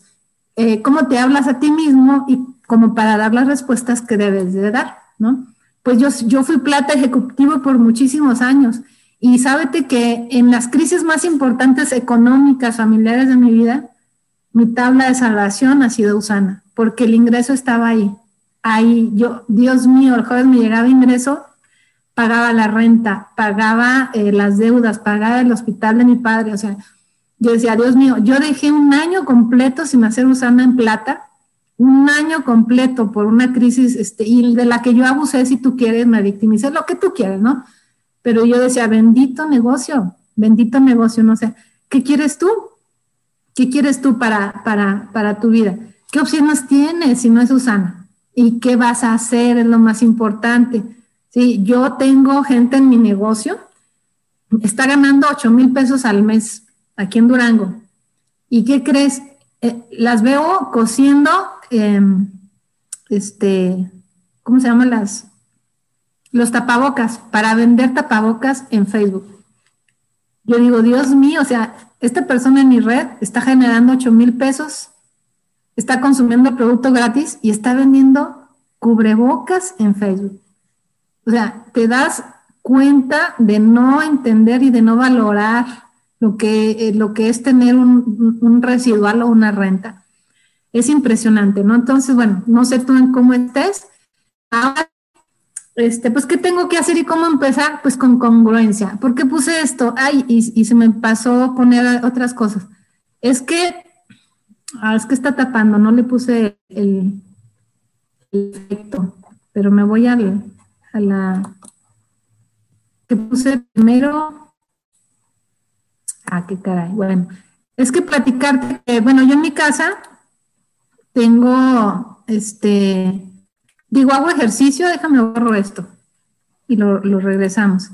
eh, cómo te hablas a ti mismo y como para dar las respuestas que debes de dar, ¿no? Pues yo, yo fui plata ejecutivo por muchísimos años y sábete que en las crisis más importantes económicas, familiares de mi vida, mi tabla de salvación ha sido Usana, porque el ingreso estaba ahí. Ahí, yo, Dios mío, el jueves me llegaba ingreso, pagaba la renta, pagaba eh, las deudas, pagaba el hospital de mi padre, o sea, yo decía, Dios mío, yo dejé un año completo sin hacer Usana en plata, un año completo por una crisis, este, y de la que yo abusé, si tú quieres, me victimicé, lo que tú quieres, ¿no? Pero yo decía, bendito negocio, bendito negocio, no sé, ¿qué quieres tú? ¿Qué quieres tú para, para, para tu vida? ¿Qué opciones tienes si no es Usana? ¿Y qué vas a hacer? Es lo más importante. Sí, yo tengo gente en mi negocio, está ganando 8 mil pesos al mes aquí en Durango. ¿Y qué crees? Eh, las veo cosiendo, em, este, ¿cómo se llaman las? Los tapabocas, para vender tapabocas en Facebook. Yo digo, Dios mío, o sea, esta persona en mi red está generando 8 mil pesos, está consumiendo producto gratis y está vendiendo cubrebocas en Facebook. O sea, te das cuenta de no entender y de no valorar lo que, eh, lo que es tener un, residual o una renta. Es impresionante, ¿no? Entonces, bueno, no sé tú en cómo estés. Ahora, este, pues, ¿qué tengo que hacer y cómo empezar? Pues con congruencia. ¿Por qué puse esto? Ay, y, se me pasó poner otras cosas. Es que, ah, es que está tapando, no le puse el, efecto, pero me voy a la, que puse primero Ah, qué caray. Bueno, es que platicarte, bueno, yo en mi casa tengo, este, digo, hago ejercicio, déjame borro esto y lo, regresamos.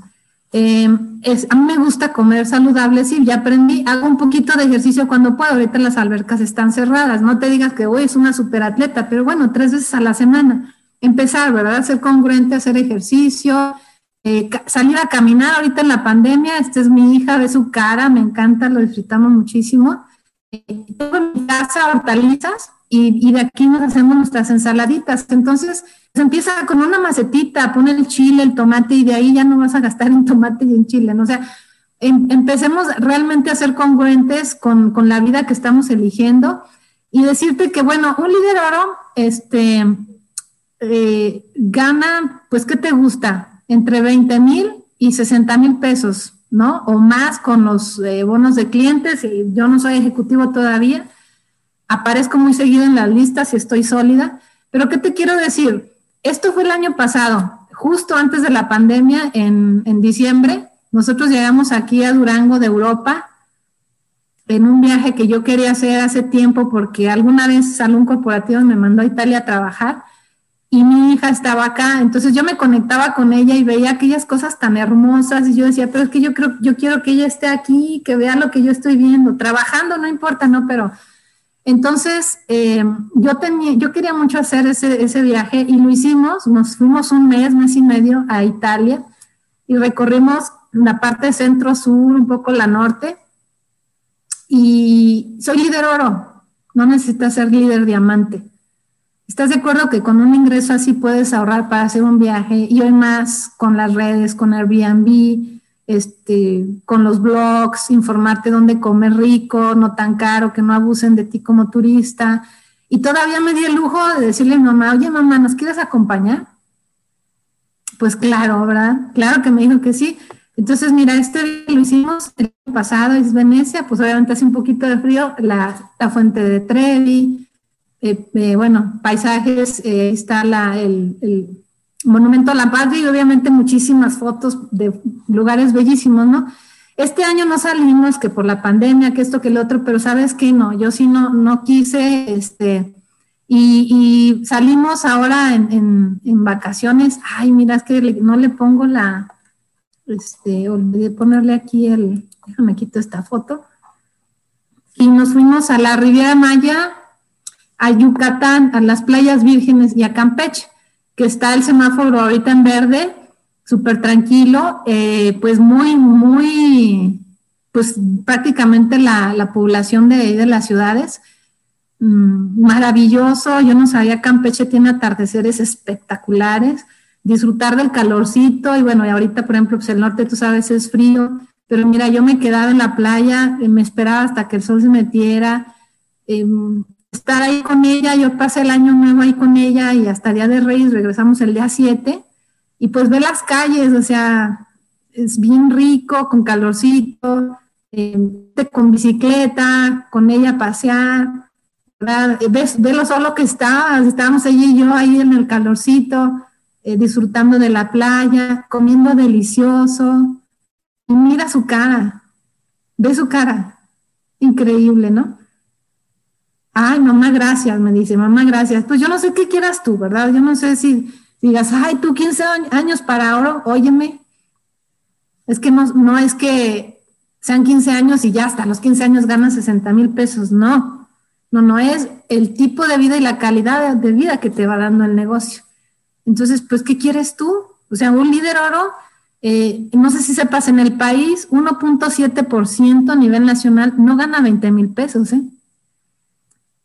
Em, a mí me gusta comer saludable, sí, ya aprendí, hago un poquito de ejercicio cuando puedo, ahorita las albercas están cerradas, no te digas que hoy es una superatleta, pero bueno, tres veces a la semana, empezar, ¿verdad? Ser congruente, hacer ejercicio, eh, salir a caminar ahorita en la pandemia, esta es mi hija, ve su cara, me encanta, lo disfrutamos muchísimo. Tengo en casa hortalizas y, de aquí nos hacemos nuestras ensaladitas. Entonces, se empieza con una macetita, pone el chile, el tomate y de ahí ya no vas a gastar en tomate y en chile. ¿no? O sea, em, empecemos realmente a ser congruentes con, con la vida que estamos eligiendo. y decirte que, bueno, un líder oro, este, eh, gana, pues, ¿qué te gusta? Entre 20 mil y 60 mil pesos, ¿no? O más con los eh, bonos de clientes. Y yo no soy ejecutivo todavía. Aparezco muy seguido en las listas y estoy sólida. Pero ¿qué te quiero decir? Esto fue el año pasado, justo antes de la pandemia, en, en diciembre. Nosotros llegamos aquí a Durango de Europa en un viaje que yo quería hacer hace tiempo porque alguna vez un corporativo me mandó a Italia a trabajar y mi hija estaba acá, entonces yo me conectaba con ella y veía aquellas cosas tan hermosas y yo decía, pero es que yo creo, yo quiero que ella esté aquí, que vea lo que yo estoy viendo, trabajando, no importa, no, pero entonces eh, yo tenía, yo quería mucho hacer ese, ese viaje y lo hicimos, nos fuimos un mes, mes y medio a Italia y recorrimos la parte centro-sur, un poco la norte, y soy líder oro, no necesitas ser líder diamante. ¿Estás de acuerdo que con un ingreso así puedes ahorrar para hacer un viaje y hoy más con las redes, con Airbnb, este, con los blogs, informarte dónde comer rico, no tan caro, que no abusen de ti como turista? Y todavía me di el lujo de decirle a mi mamá, oye mamá, ¿nos quieres acompañar? Pues claro, ¿verdad? Claro que me dijo que sí. Entonces, mira, este lo hicimos el año pasado, es Venecia, pues obviamente hace un poquito de frío, la, fuente de Trevi, eh, eh, bueno, paisajes, eh, está la, el, Monumento a la Patria y obviamente muchísimas fotos de lugares bellísimos, ¿no? Este año no salimos que por la pandemia, que esto, que el otro, pero sabes que no, yo sí no, no quise, este, y, salimos ahora en, vacaciones, ay, mira, es que no le pongo la, este, olvidé ponerle aquí el, déjame quito esta foto, y nos fuimos a la Riviera Maya, a Yucatán, a las playas vírgenes y a Campeche, que está el semáforo ahorita en verde, súper tranquilo, eh, pues muy, muy, pues prácticamente la, la población de, de las ciudades, mm, maravilloso, yo no sabía, Campeche tiene atardeceres espectaculares, disfrutar del calorcito y bueno, y ahorita por ejemplo, pues el norte tú sabes es frío, pero mira, yo me quedaba en la playa, eh, me esperaba hasta que el sol se metiera, em, estar ahí con ella, yo pasé el año nuevo ahí con ella y hasta Día de Reyes regresamos el día 7 y pues ver las calles, o sea, es bien rico, con calorcito, em, con bicicleta, con ella pasear, Ves, ve lo solo que está, estábamos ella y yo ahí en el calorcito, eh, disfrutando de la playa, comiendo delicioso. Y mira su cara, ve su cara, increíble, ¿no? Ay, mamá, gracias, me dice, mamá, gracias. Pues yo no sé qué quieras tú, ¿verdad? Yo no sé si digas, ay, tú 15 años para oro, óyeme. Es que no, no es que sean 15 años y ya hasta los 15 años ganas 60 mil pesos, no. No, no es el tipo de vida y la calidad de vida que te va dando el negocio. Entonces, pues, ¿qué quieres tú? O sea, un líder oro, eh, no sé si sepas, en el país 1.7% a nivel nacional no gana 20 mil pesos, ¿eh?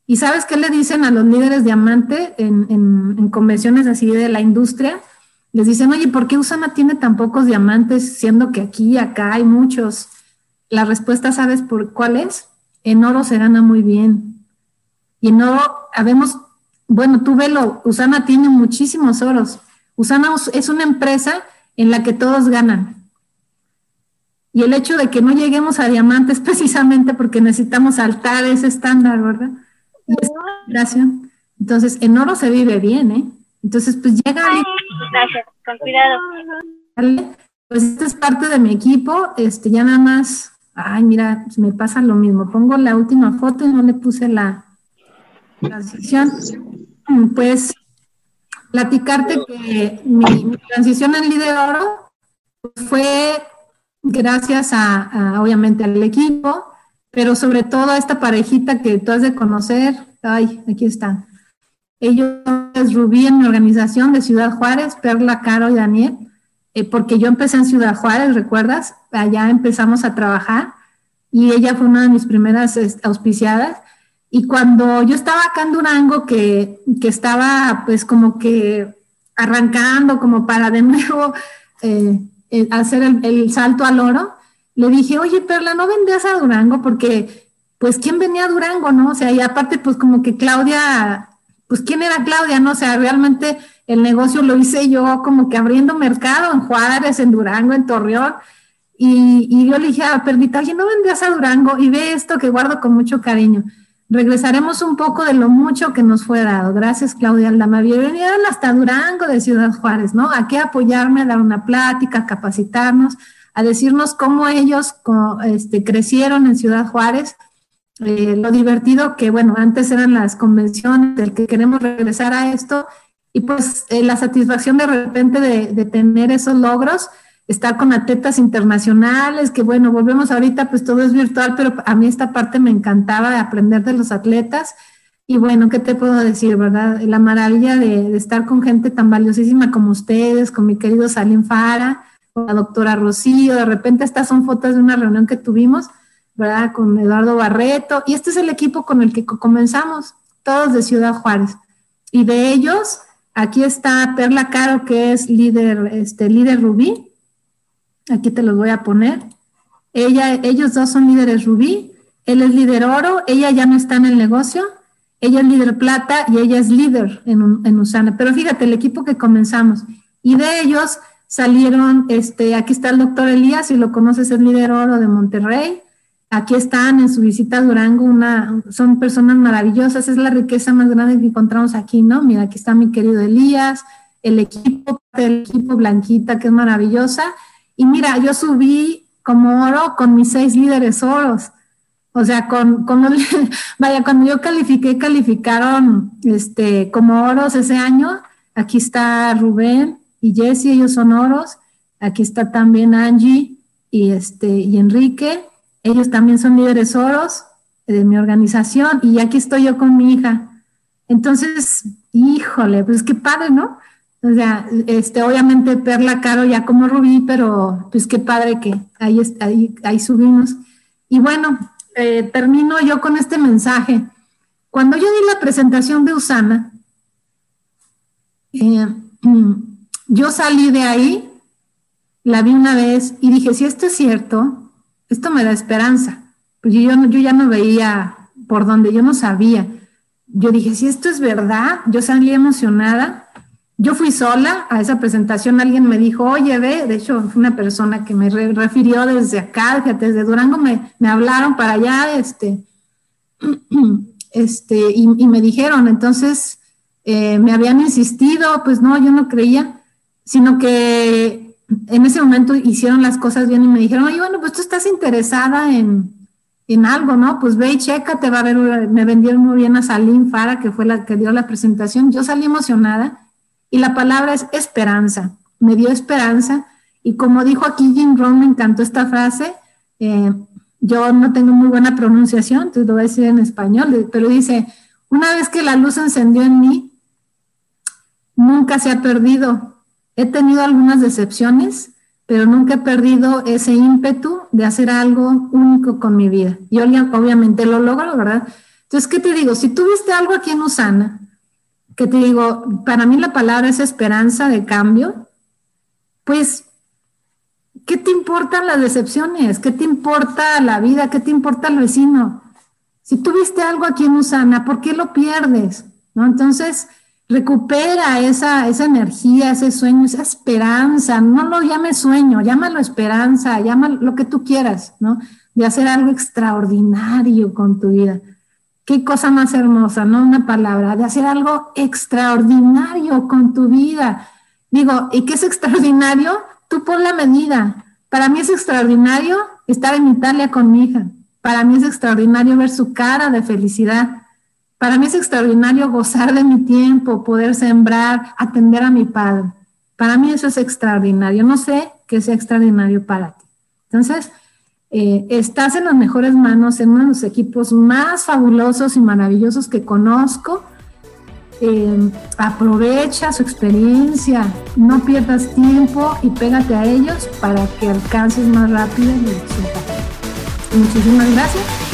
¿Y sabes qué le dicen a los líderes diamante en, en, convenciones así de la industria? Les dicen, oye, ¿por qué Usana tiene tan pocos diamantes, siendo que aquí y acá hay muchos? La respuesta, ¿sabes por cuál es? En oro se gana muy bien. Y en oro, habemos bueno, tú velo, Usana tiene muchísimos oros. Usana es una empresa en la que todos ganan. Y el hecho de que no lleguemos a diamantes precisamente porque necesitamos saltar ese estándar, ¿verdad? Gracias. Entonces, en oro se vive bien, ¿eh? Entonces, pues llega... Gracias, con cuidado. Pues esta es parte de mi equipo, este, ya nada más, ay, mira, me pasa lo mismo, pongo la última foto y no le puse la, transición. Pues platicarte que mi, transición en líder oro fue gracias a, obviamente al equipo, pero sobre todo a esta parejita que tú has de conocer. Ay, aquí están. Ellos es Rubí en mi organización de Ciudad Juárez, Perla, Caro y Daniel, eh, porque yo empecé en Ciudad Juárez, ¿recuerdas? Allá empezamos a trabajar y ella fue una de mis primeras auspiciadas y cuando yo estaba acá en Durango, que, que estaba pues como que arrancando como para de nuevo eh, eh, hacer el, salto al oro, le dije, oye Perla, ¿no vendrías a Durango? Porque pues, ¿quién venía a Durango, no? O sea, y aparte, pues, como que Claudia, pues, ¿quién era Claudia, no? O sea, realmente el negocio lo hice yo como que abriendo mercado en Juárez, en Durango, en Torreón. Y, yo le dije a Perdita, oye, ¿no vendrías a Durango? Y ve esto que guardo con mucho cariño. Regresaremos un poco de lo mucho que nos fue dado. Gracias, Claudia Aldama. Vinieron hasta Durango de Ciudad Juárez, ¿no? Aquí apoyarme, a dar una plática, capacitarnos, a decirnos cómo ellos este, crecieron en Ciudad Juárez. Eh, lo divertido que, bueno, antes eran las convenciones, del que queremos regresar a esto, y pues eh, la satisfacción de repente de, de tener esos logros estar con atletas internacionales, que bueno, volvemos ahorita, pues todo es virtual, pero a mí esta parte me encantaba de aprender de los atletas. Y bueno, ¿qué te puedo decir, verdad? La maravilla de, estar con gente tan valiosísima como ustedes, con mi querido Salim Fara, la doctora Rocío, de repente estas son fotos de una reunión que tuvimos, ¿verdad? Con Eduardo Barreto, y este es el equipo con el que comenzamos, todos de Ciudad Juárez. Y de ellos, aquí está Perla Caro, que es líder, este, líder Rubí, Aquí te los voy a poner. Ella, ellos dos son líderes rubí, él es líder oro, ella ya no está en el negocio, ella es líder plata y ella es líder en, en Usana. Pero fíjate, el equipo que comenzamos, y de ellos salieron, este, aquí está el doctor Elías, si lo conoces, es líder oro de Monterrey. Aquí están en su visita a Durango, una, son personas maravillosas, es la riqueza más grande que encontramos aquí, ¿no? Mira, aquí está mi querido Elías, el equipo, el equipo Blanquita, que es maravillosa, y mira, yo subí como oro con mis seis líderes oros. O sea, con, vaya, cuando yo califiqué, calificaron este, como oros ese año. Aquí está Rubén y Jesse, ellos son oros. Aquí está también Angie y, este, y Enrique. Ellos también son líderes oros de mi organización. Y aquí estoy yo con mi hija. Entonces, híjole, pues qué padre, ¿no? O sea, este, obviamente Perla Caro ya como Rubí, pero pues qué padre que ahí, ahí, ahí subimos. Y bueno, eh, termino yo con este mensaje. Cuando yo di la presentación de Usana, eh, yo salí de ahí, la vi una vez y dije, si esto es cierto, esto me da esperanza. Porque yo, yo ya no veía por dónde, yo no sabía. Yo dije, si esto es verdad, yo salí emocionada yo fui sola a esa presentación, alguien me dijo, oye, ve, de hecho fue una persona que me refirió desde acá, desde Durango me, me hablaron para allá, este, este, y, me dijeron, entonces eh, me habían insistido, pues no, yo no creía, sino que en ese momento hicieron las cosas bien y me dijeron, oye, bueno, pues tú estás interesada en, en algo, ¿no? Pues ve y checa, te va a ver, me vendieron muy bien a Salim Fara, que fue la que dio la presentación, yo salí emocionada y la palabra es esperanza. Me dio esperanza. Y como dijo aquí Jim Rohn, me encantó esta frase. Eh, yo no tengo muy buena pronunciación, entonces lo voy a decir en español, pero dice, una vez que la luz encendió en mí, nunca se ha perdido. He tenido algunas decepciones, pero nunca he perdido ese ímpetu de hacer algo único con mi vida. Y obviamente lo logro, ¿verdad? Entonces, ¿qué te digo? Si tuviste algo aquí en Usana, que te digo, para mí la palabra es esperanza de cambio, pues, ¿qué te importan las decepciones? ¿Qué te importa la vida? ¿Qué te importa el vecino? Si tuviste algo aquí en Usana, ¿por qué lo pierdes? ¿No? Entonces, recupera esa, esa energía, ese sueño, esa esperanza. No lo llames sueño, llámalo esperanza, llámalo lo que tú quieras, ¿no? De hacer algo extraordinario con tu vida. Qué cosa más hermosa, ¿no? Una palabra, de hacer algo extraordinario con tu vida. Digo, ¿y qué es extraordinario? Tú pon la medida. Para mí es extraordinario estar en Italia con mi hija. Para mí es extraordinario ver su cara de felicidad. Para mí es extraordinario gozar de mi tiempo, poder sembrar, atender a mi padre. Para mí eso es extraordinario. No sé qué sea extraordinario para ti. Entonces, eh, estás en las mejores manos, en uno de los equipos más fabulosos y maravillosos que conozco. Eh, aprovecha su experiencia, no pierdas tiempo y pégate a ellos para que alcances más rápido el resultado. Muchísimas gracias.